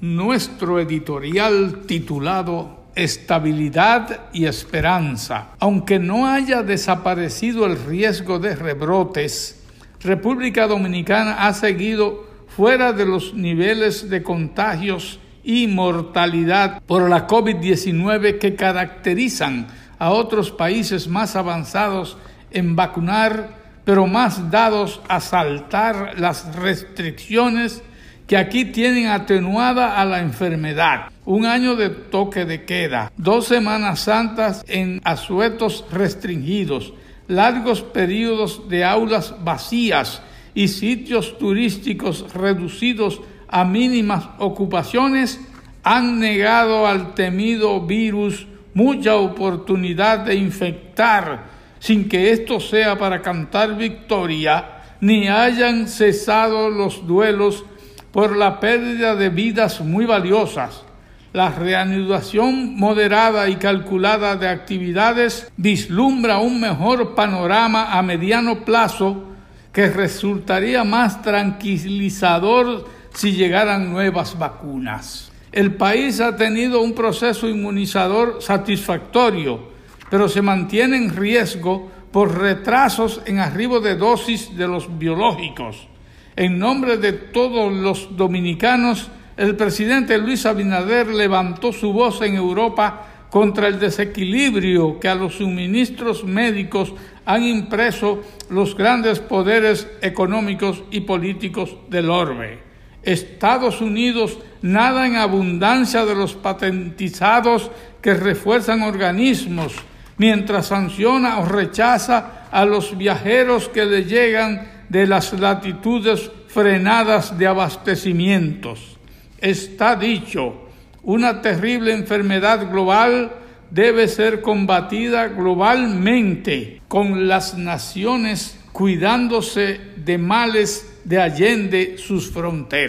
nuestro editorial titulado Estabilidad y Esperanza. Aunque no haya desaparecido el riesgo de rebrotes, República Dominicana ha seguido fuera de los niveles de contagios y mortalidad por la COVID-19 que caracterizan a otros países más avanzados en vacunar, pero más dados a saltar las restricciones que aquí tienen atenuada a la enfermedad. Un año de toque de queda, dos semanas santas en asuetos restringidos, largos periodos de aulas vacías y sitios turísticos reducidos a mínimas ocupaciones han negado al temido virus mucha oportunidad de infectar sin que esto sea para cantar victoria, ni hayan cesado los duelos por la pérdida de vidas muy valiosas. La reanudación moderada y calculada de actividades vislumbra un mejor panorama a mediano plazo que resultaría más tranquilizador si llegaran nuevas vacunas. El país ha tenido un proceso inmunizador satisfactorio, pero se mantiene en riesgo por retrasos en arribo de dosis de los biológicos. En nombre de todos los dominicanos, el presidente Luis Abinader levantó su voz en Europa contra el desequilibrio que a los suministros médicos han impreso los grandes poderes económicos y políticos del orbe. Estados Unidos nada en abundancia de los patentizados que refuerzan organismos, mientras sanciona o rechaza a los viajeros que le llegan de las latitudes frenadas de abastecimientos. Está dicho, una terrible enfermedad global debe ser combatida globalmente con las naciones cuidándose de males de allende sus fronteras.